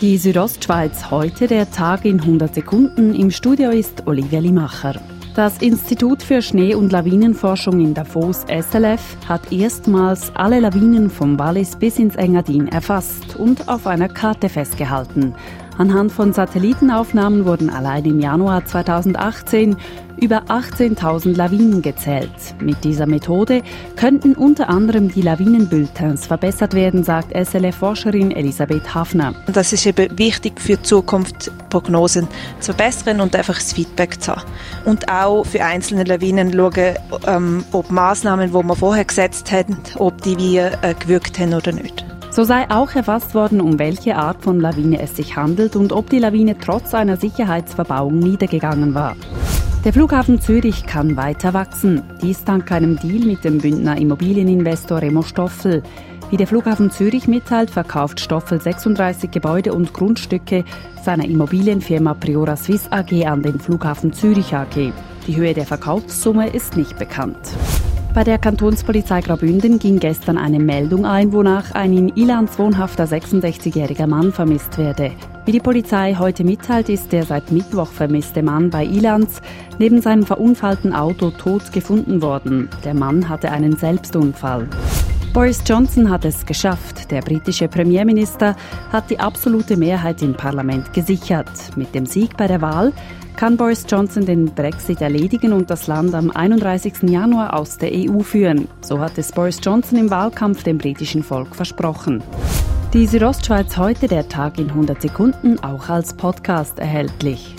Die Südostschweiz heute, der Tag in 100 Sekunden. Im Studio ist Olivia Limacher. Das Institut für Schnee- und Lawinenforschung in Davos SLF hat erstmals alle Lawinen vom Wallis bis ins Engadin erfasst und auf einer Karte festgehalten. Anhand von Satellitenaufnahmen wurden allein im Januar 2018 über 18.000 Lawinen gezählt. Mit dieser Methode könnten unter anderem die Lawinenbulletins verbessert werden, sagt SLF-Forscherin Elisabeth Hafner. Das ist eben wichtig für die Zukunft, Prognosen zu verbessern und einfach das Feedback zu haben. Und auch für einzelne Lawinen schauen, ähm, ob Maßnahmen, die man vorher gesetzt haben, ob die wie äh, gewirkt haben oder nicht. So sei auch erfasst worden, um welche Art von Lawine es sich handelt und ob die Lawine trotz einer Sicherheitsverbauung niedergegangen war. Der Flughafen Zürich kann weiter wachsen. Dies dank einem Deal mit dem Bündner Immobilieninvestor Remo Stoffel. Wie der Flughafen Zürich mitteilt, verkauft Stoffel 36 Gebäude und Grundstücke seiner Immobilienfirma Priora Swiss AG an den Flughafen Zürich AG. Die Höhe der Verkaufssumme ist nicht bekannt. Bei der Kantonspolizei Graubünden ging gestern eine Meldung ein, wonach ein in Ilanz wohnhafter 66-jähriger Mann vermisst werde. Wie die Polizei heute mitteilt, ist der seit Mittwoch vermisste Mann bei Ilanz neben seinem verunfallten Auto tot gefunden worden. Der Mann hatte einen Selbstunfall. Boris Johnson hat es geschafft. Der britische Premierminister hat die absolute Mehrheit im Parlament gesichert. Mit dem Sieg bei der Wahl kann Boris Johnson den Brexit erledigen und das Land am 31. Januar aus der EU führen. So hat es Boris Johnson im Wahlkampf dem britischen Volk versprochen. Die Südostschweiz heute, der Tag in 100 Sekunden, auch als Podcast erhältlich.